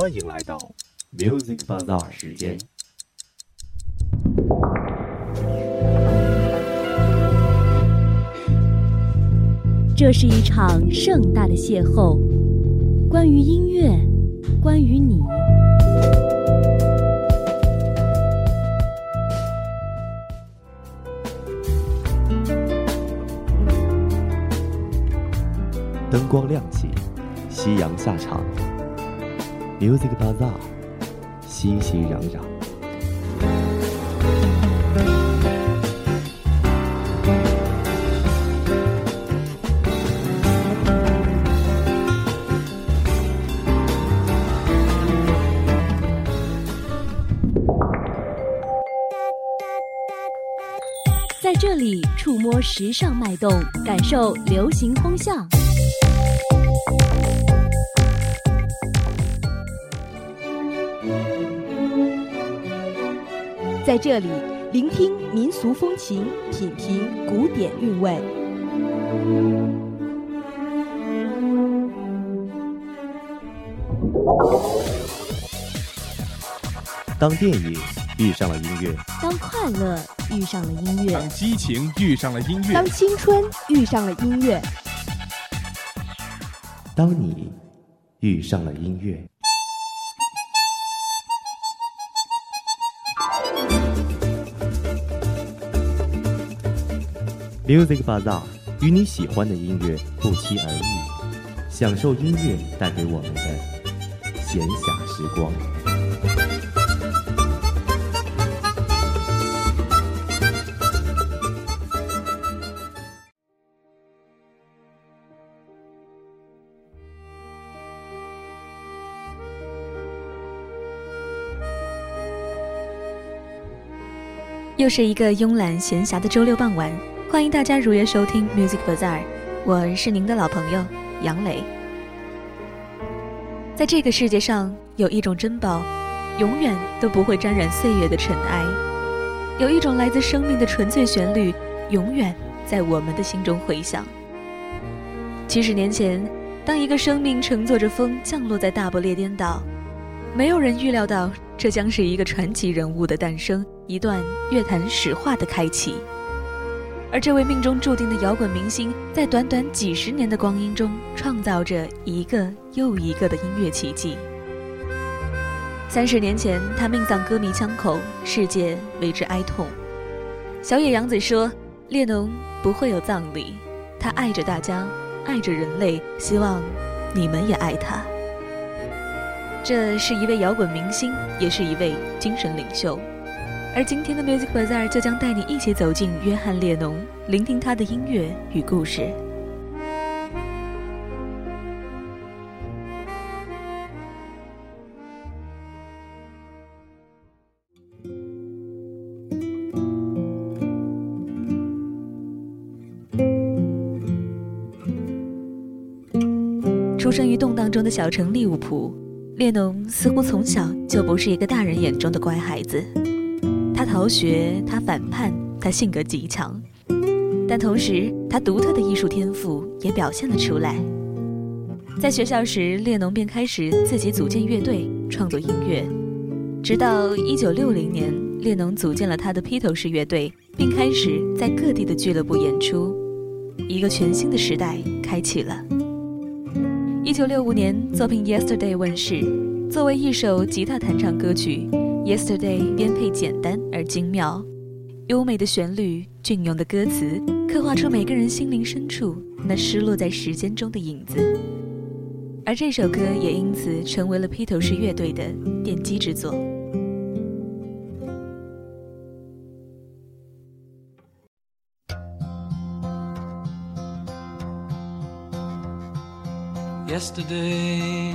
欢迎来到 Music Bazaar 时间。这是一场盛大的邂逅，关于音乐，关于你。灯光亮起，夕阳下场，Music Bazaar，熙熙攘攘。在这里触摸时尚脉动，感受流行风向。在这里聆听民俗风情，品评古典韵味。当电影遇上了音乐，当快乐遇上了音乐，当激情遇上了音乐，当青春遇上了音乐，当你遇上了音乐。Music bada 与你喜欢的音乐不期而遇，享受音乐带给我们的闲暇时光。又是一个慵懒闲暇的周六傍晚，欢迎大家如约收听 Music Bazaar，我是您的老朋友杨磊。在这个世界上，有一种珍宝，永远都不会沾染岁月的尘埃；有一种来自生命的纯粹旋律，永远在我们的心中回响。七十年前，当一个生命乘坐着风降落在大不列颠岛，没有人预料到这将是一个传奇人物的诞生。一段乐坛史话的开启，而这位命中注定的摇滚明星，在短短几十年的光阴中，创造着一个又一个的音乐奇迹。三十年前，他命丧歌迷枪口，世界为之哀痛。小野洋子说：“列侬不会有葬礼，他爱着大家，爱着人类，希望你们也爱他。”这是一位摇滚明星，也是一位精神领袖。而今天的 Music Bazaar 就将带你一起走进约翰列侬，聆听他的音乐与故事。出生于动荡中的小城利物浦，列侬似乎从小就不是一个大人眼中的乖孩子。逃学，他反叛，他性格极强，但同时他独特的艺术天赋也表现了出来。在学校时，列侬便开始自己组建乐队，创作音乐。直到1960年，列侬组建了他的披头士乐队，并开始在各地的俱乐部演出，一个全新的时代开启了。1965年，作品《Yesterday》问世，作为一首吉他弹唱歌曲。Yesterday 编配简单而精妙，优美的旋律，隽永的歌词，刻画出每个人心灵深处那失落在时间中的影子。而这首歌也因此成为了披头士乐队的奠基之作。Yesterday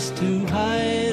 Place to hide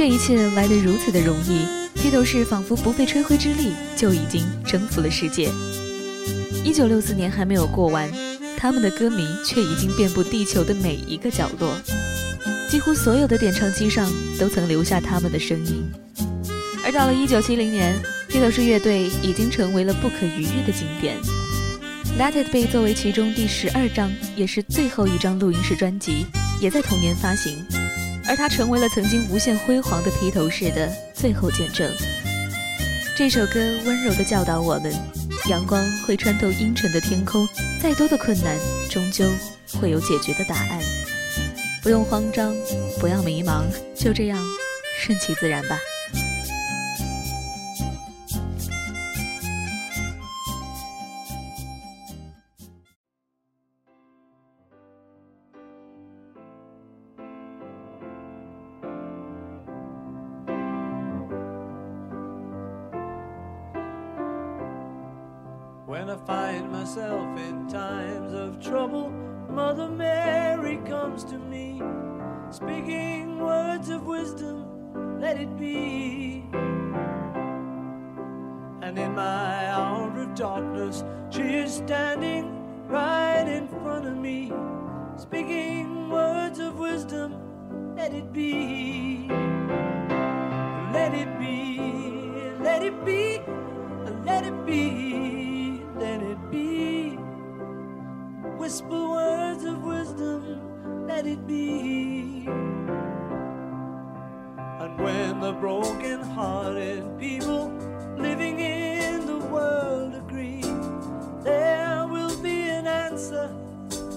这一切来得如此的容易，披头士仿佛不费吹灰之力就已经征服了世界。一九六四年还没有过完，他们的歌迷却已经遍布地球的每一个角落，几乎所有的点唱机上都曾留下他们的声音。而到了一九七零年，披头士乐队已经成为了不可逾越的经典。《Let It Be》作为其中第十二张，也是最后一张录音室专辑，也在同年发行。而他成为了曾经无限辉煌的披头士的最后见证。这首歌温柔地教导我们：阳光会穿透阴沉的天空，再多的困难，终究会有解决的答案。不用慌张，不要迷茫，就这样顺其自然吧。Darkness, she is standing right in front of me, speaking words of wisdom, let it be. Let it be, let it be, let it be, let it be. Whisper words of wisdom, let it be. And when the broken hearted people living in the world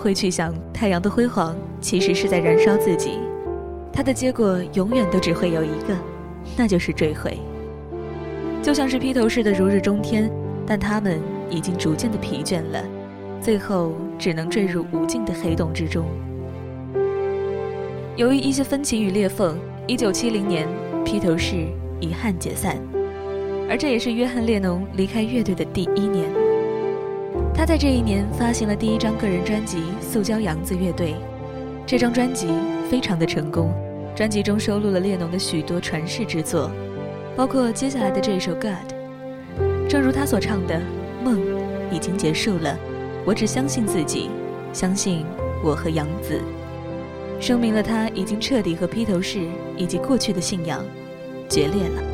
会去想，太阳的辉煌其实是在燃烧自己，它的结果永远都只会有一个，那就是坠毁。就像是披头士的如日中天，但他们已经逐渐的疲倦了，最后只能坠入无尽的黑洞之中。由于一些分歧与裂缝，一九七零年，披头士遗憾解散，而这也是约翰列侬离开乐队的第一年。他在这一年发行了第一张个人专辑《塑胶杨子乐队》，这张专辑非常的成功，专辑中收录了列侬的许多传世之作，包括接下来的这一首《God》。正如他所唱的：“梦已经结束了，我只相信自己，相信我和杨子。”说明了他已经彻底和披头士以及过去的信仰决裂了。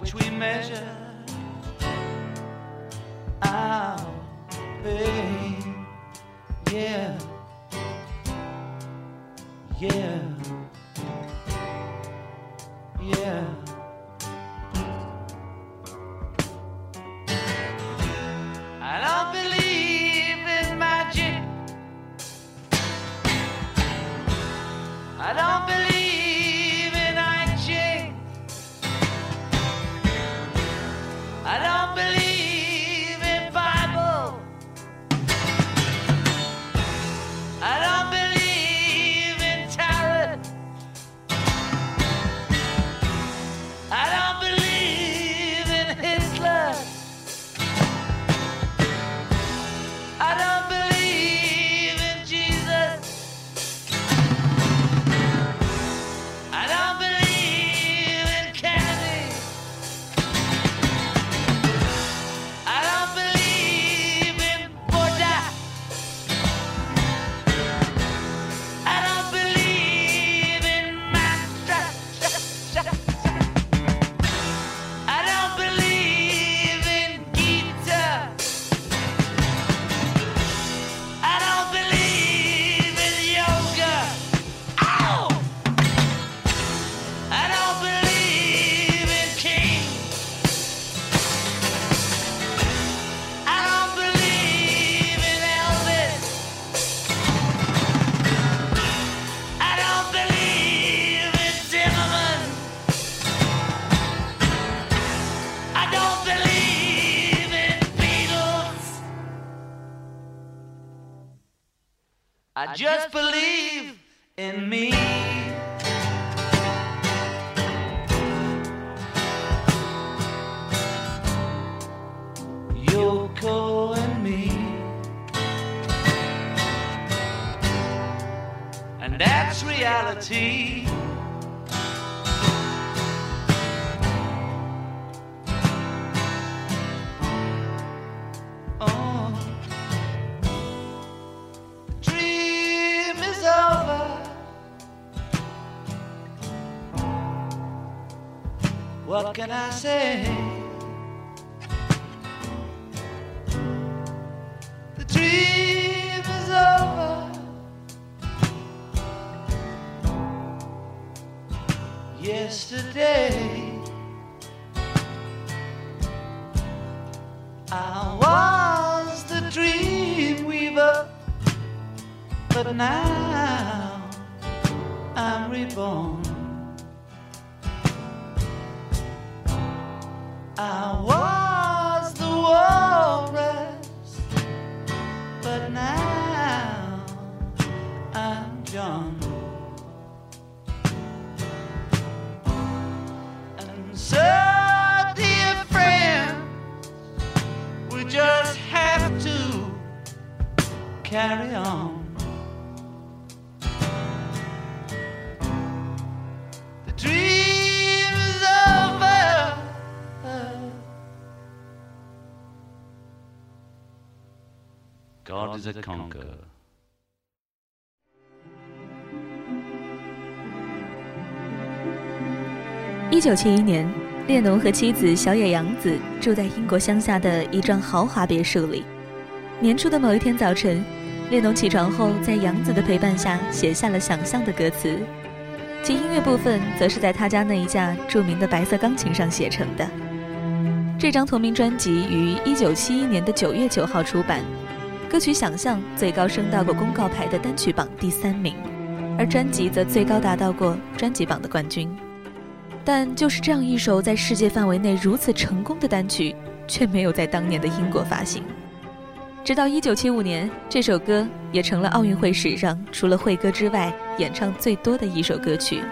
Which we measure What can I say? The dream is over. Yesterday. I was the dream weaver, but now God is a conqueror. 一九七一年，列侬和妻子小野洋子住在英国乡下的一幢豪华别墅里。年初的某一天早晨，列侬起床后，在洋子的陪伴下写下了《想象》的歌词，其音乐部分则是在他家那一架著名的白色钢琴上写成的。这张同名专辑于一九七一年的九月九号出版，歌曲《想象》最高升到过公告牌的单曲榜第三名，而专辑则最高达到过专辑榜的冠军。但就是这样一首在世界范围内如此成功的单曲，却没有在当年的英国发行。直到1975年，这首歌也成了奥运会史上除了会歌之外演唱最多的一首歌曲。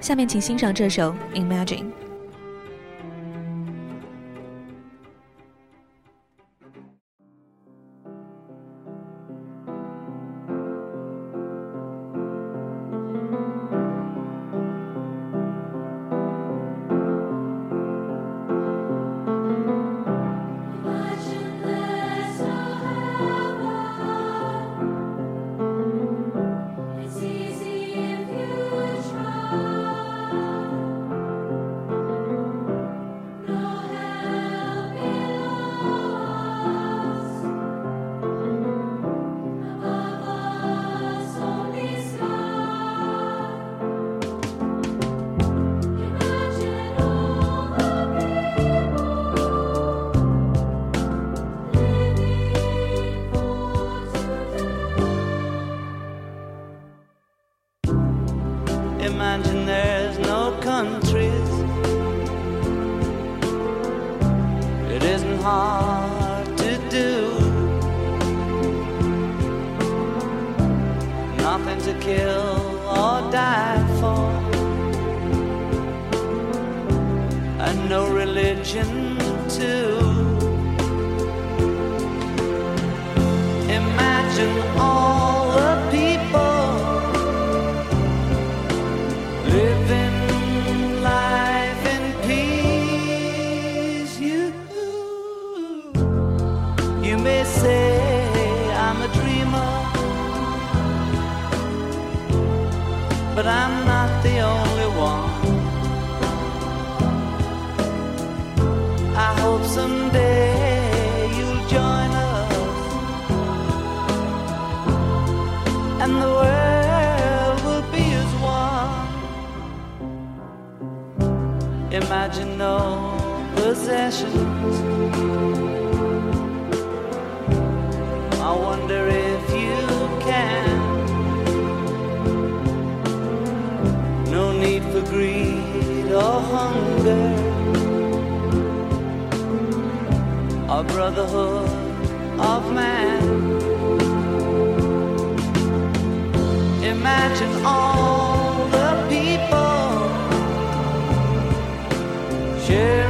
下面请欣赏这首《Imagining Imagine no possessions. I wonder if you can. No need for greed or hunger. a brotherhood of man. Imagine all the people share.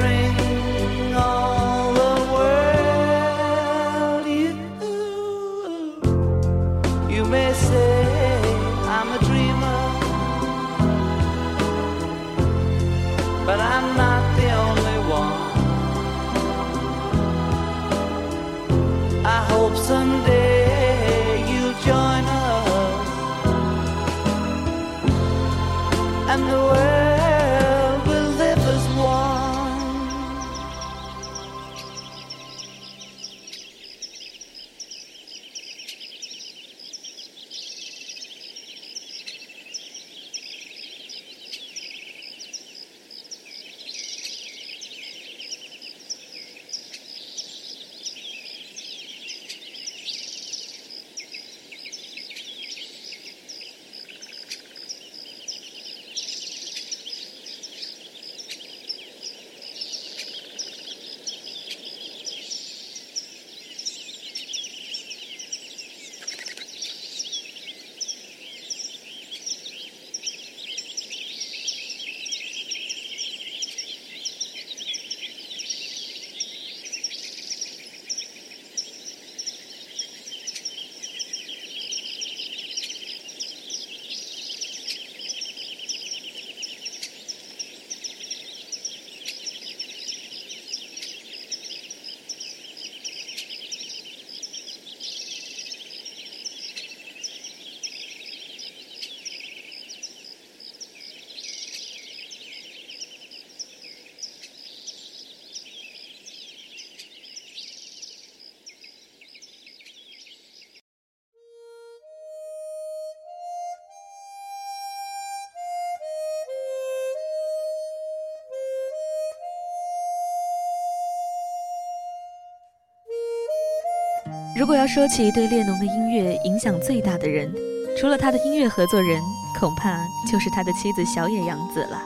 如果要说起对列侬的音乐影响最大的人，除了他的音乐合作人，恐怕就是他的妻子小野洋子了。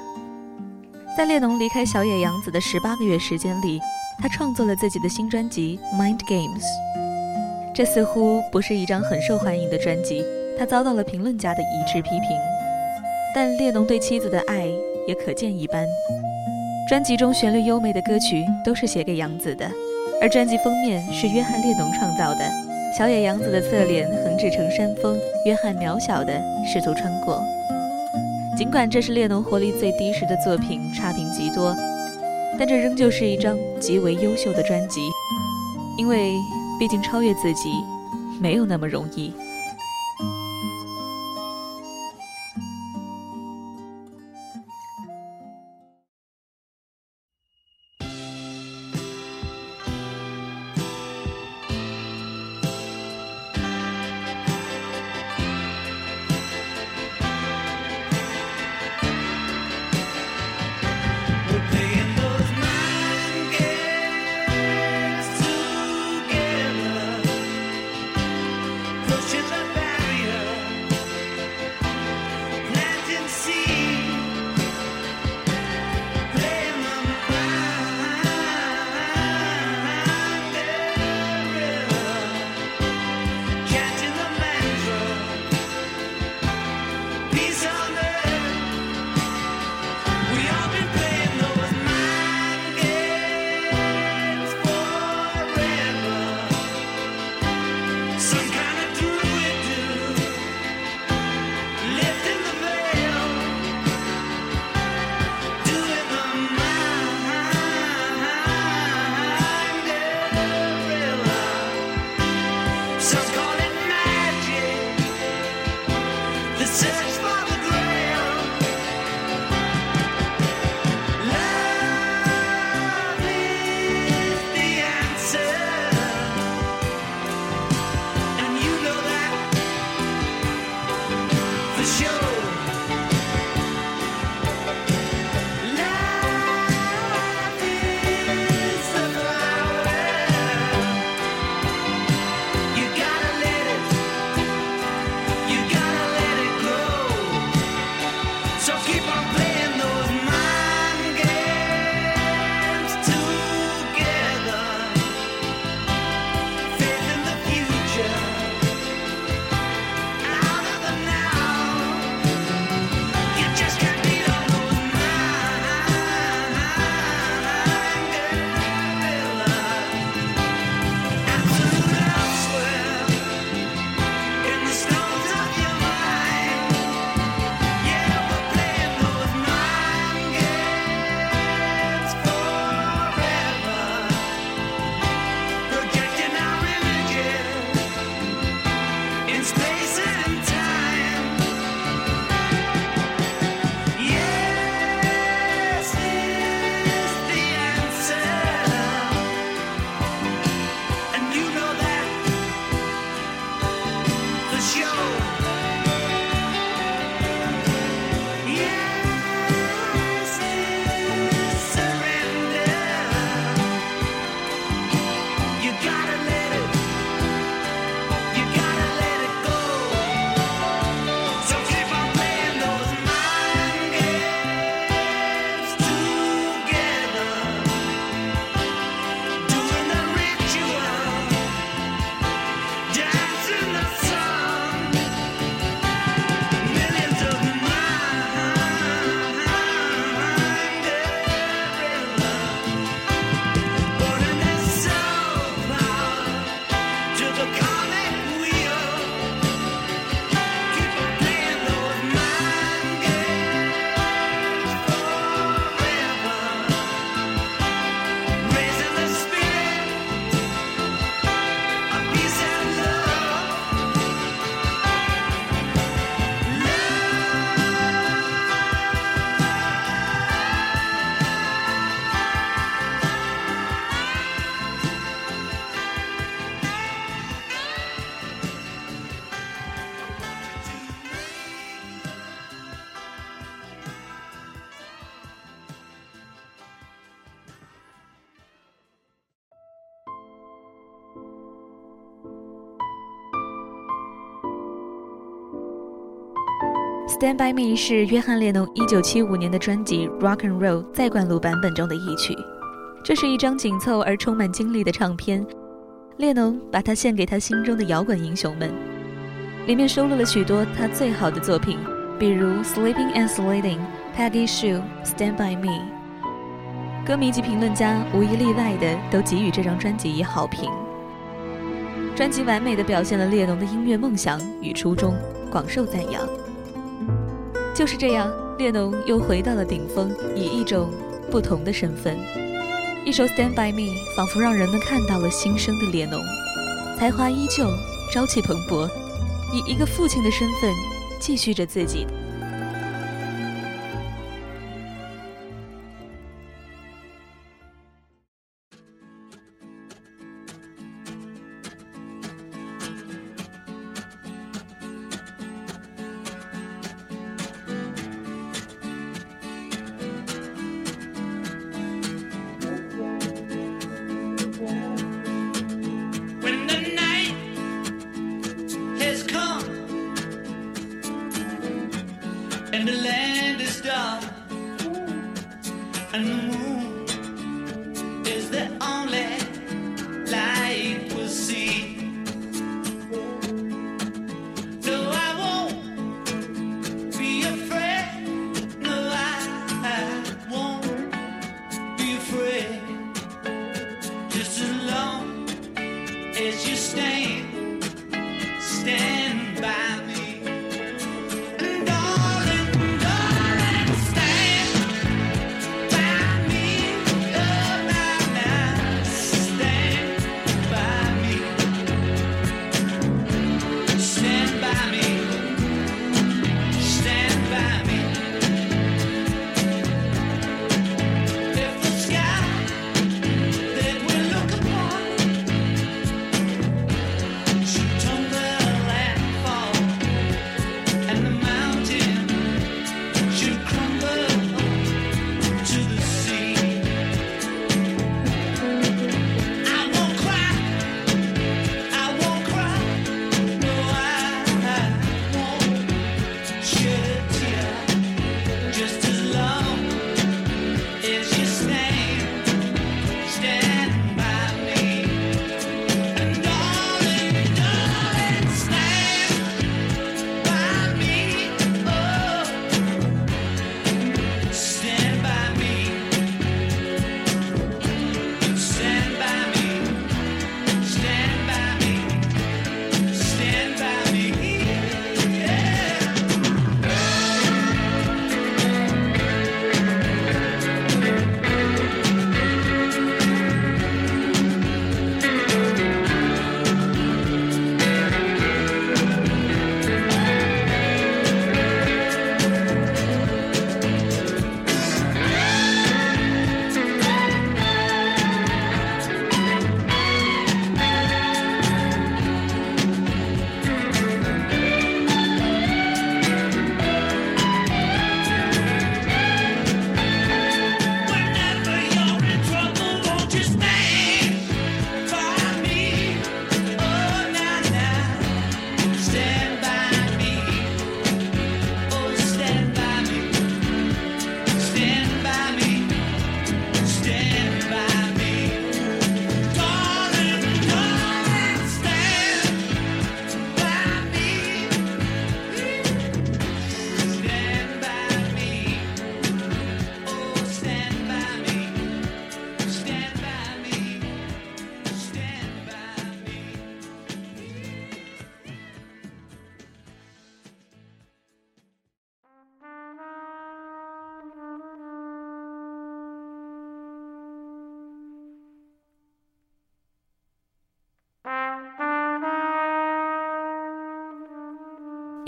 在列侬离开小野洋子的十八个月时间里，他创作了自己的新专辑《Mind Games》。这似乎不是一张很受欢迎的专辑，他遭到了评论家的一致批评。但列侬对妻子的爱也可见一斑。专辑中旋律优美的歌曲都是写给杨子的，而专辑封面是约翰列侬创造的，小野洋子的侧脸横置成山峰，约翰渺小的试图穿过。尽管这是列侬活力最低时的作品，差评极多，但这仍旧是一张极为优秀的专辑，因为毕竟超越自己没有那么容易。Stand by Me 是约翰列侬1975年的专辑《Rock and Roll》再灌录版本中的一曲。这是一张紧凑而充满精力的唱片，列侬把它献给他心中的摇滚英雄们。里面收录了许多他最好的作品，比如《Sleeping and Sliding》、Peggy Sue、Stand by Me。歌迷及评论家无一例外的都给予这张专辑以好评。专辑完美的表现了列侬的音乐梦想与初衷，广受赞扬。就是这样，列侬又回到了顶峰，以一种不同的身份。一首《Stand by Me》仿佛让人们看到了新生的列侬，才华依旧，朝气蓬勃，以一个父亲的身份继续着自己。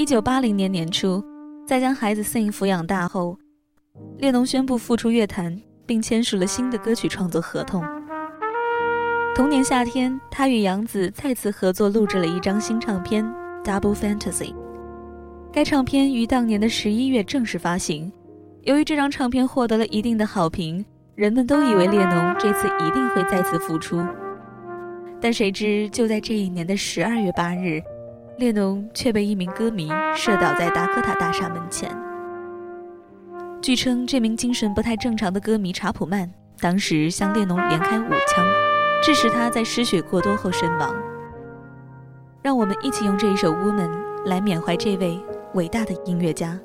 一九八零年年初，在将孩子 Sing 抚养大后，列侬宣布复出乐坛，并签署了新的歌曲创作合同。同年夏天，他与杨子再次合作录制了一张新唱片《Double Fantasy》。该唱片于当年的十一月正式发行。由于这张唱片获得了一定的好评，人们都以为列侬这次一定会再次复出。但谁知，就在这一年的十二月八日。列侬却被一名歌迷射倒在达科塔大厦门前。据称，这名精神不太正常的歌迷查普曼当时向列侬连开五枪，致使他在失血过多后身亡。让我们一起用这一首《Woman》来缅怀这位伟大的音乐家。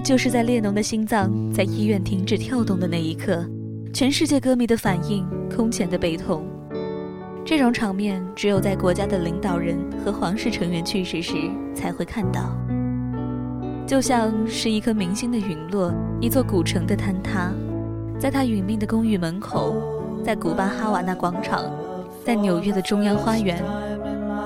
就是在列侬的心脏在医院停止跳动的那一刻，全世界歌迷的反应空前的悲痛。这种场面只有在国家的领导人和皇室成员去世时才会看到，就像是一颗明星的陨落，一座古城的坍塌，在他殒命的公寓门口，在古巴哈瓦那广场，在纽约的中央花园，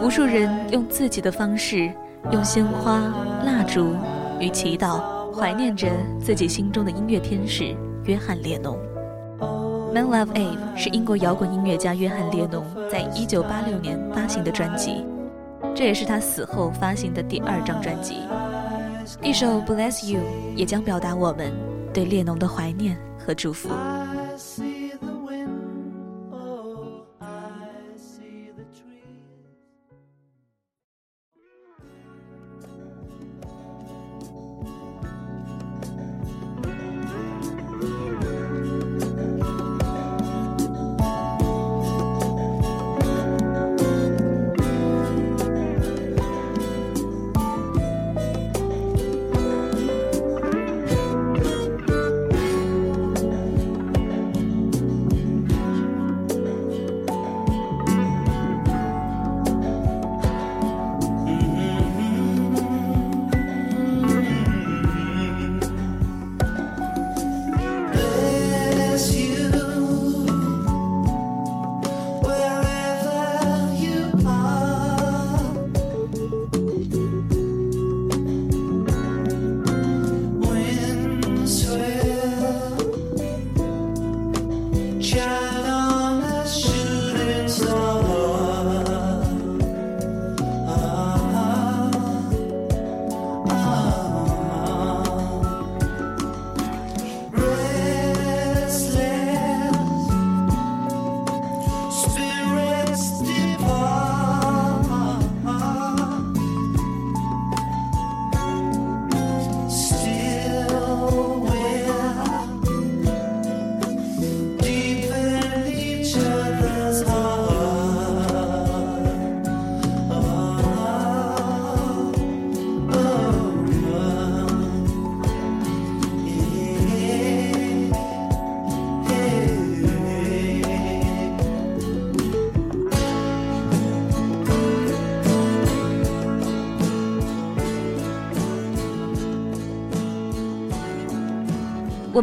无数人用自己的方式，用鲜花、蜡烛与祈祷，怀念着自己心中的音乐天使约翰列侬。《Man Love Ave》是英国摇滚音乐家约翰列侬在1986年发行的专辑，这也是他死后发行的第二张专辑。一首《Bless You》也将表达我们对列侬的怀念和祝福。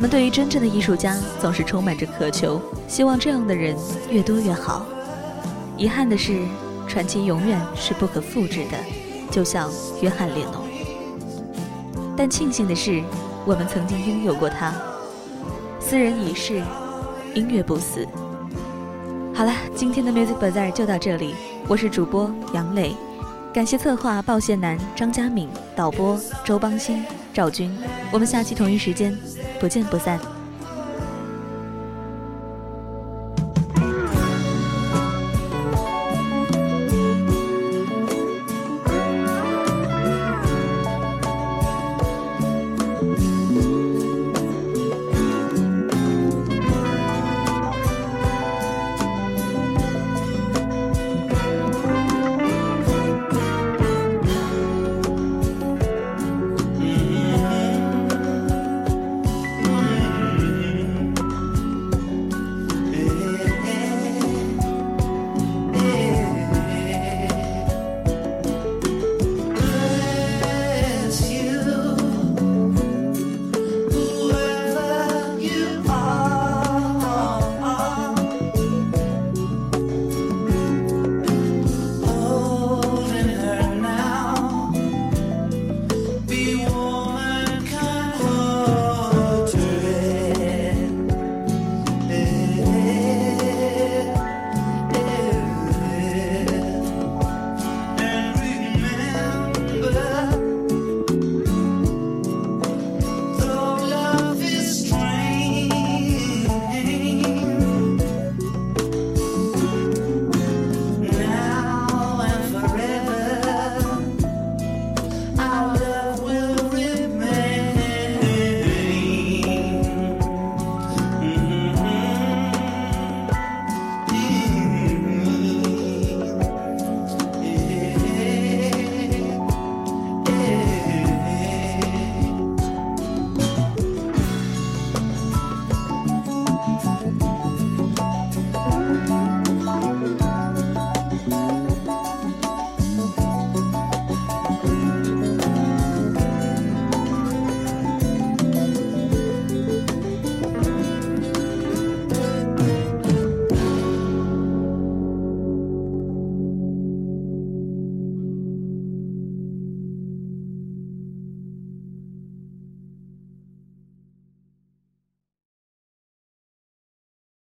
我们对于真正的艺术家总是充满着渴求，希望这样的人越多越好。遗憾的是，传奇永远是不可复制的，就像约翰列侬。但庆幸的是，我们曾经拥有过他。斯人已逝，音乐不死。好了，今天的 Music Bazaar 就到这里，我是主播杨磊，感谢策划鲍宪南、张佳敏，导播周邦新、赵军。我们下期同一时间不见不散。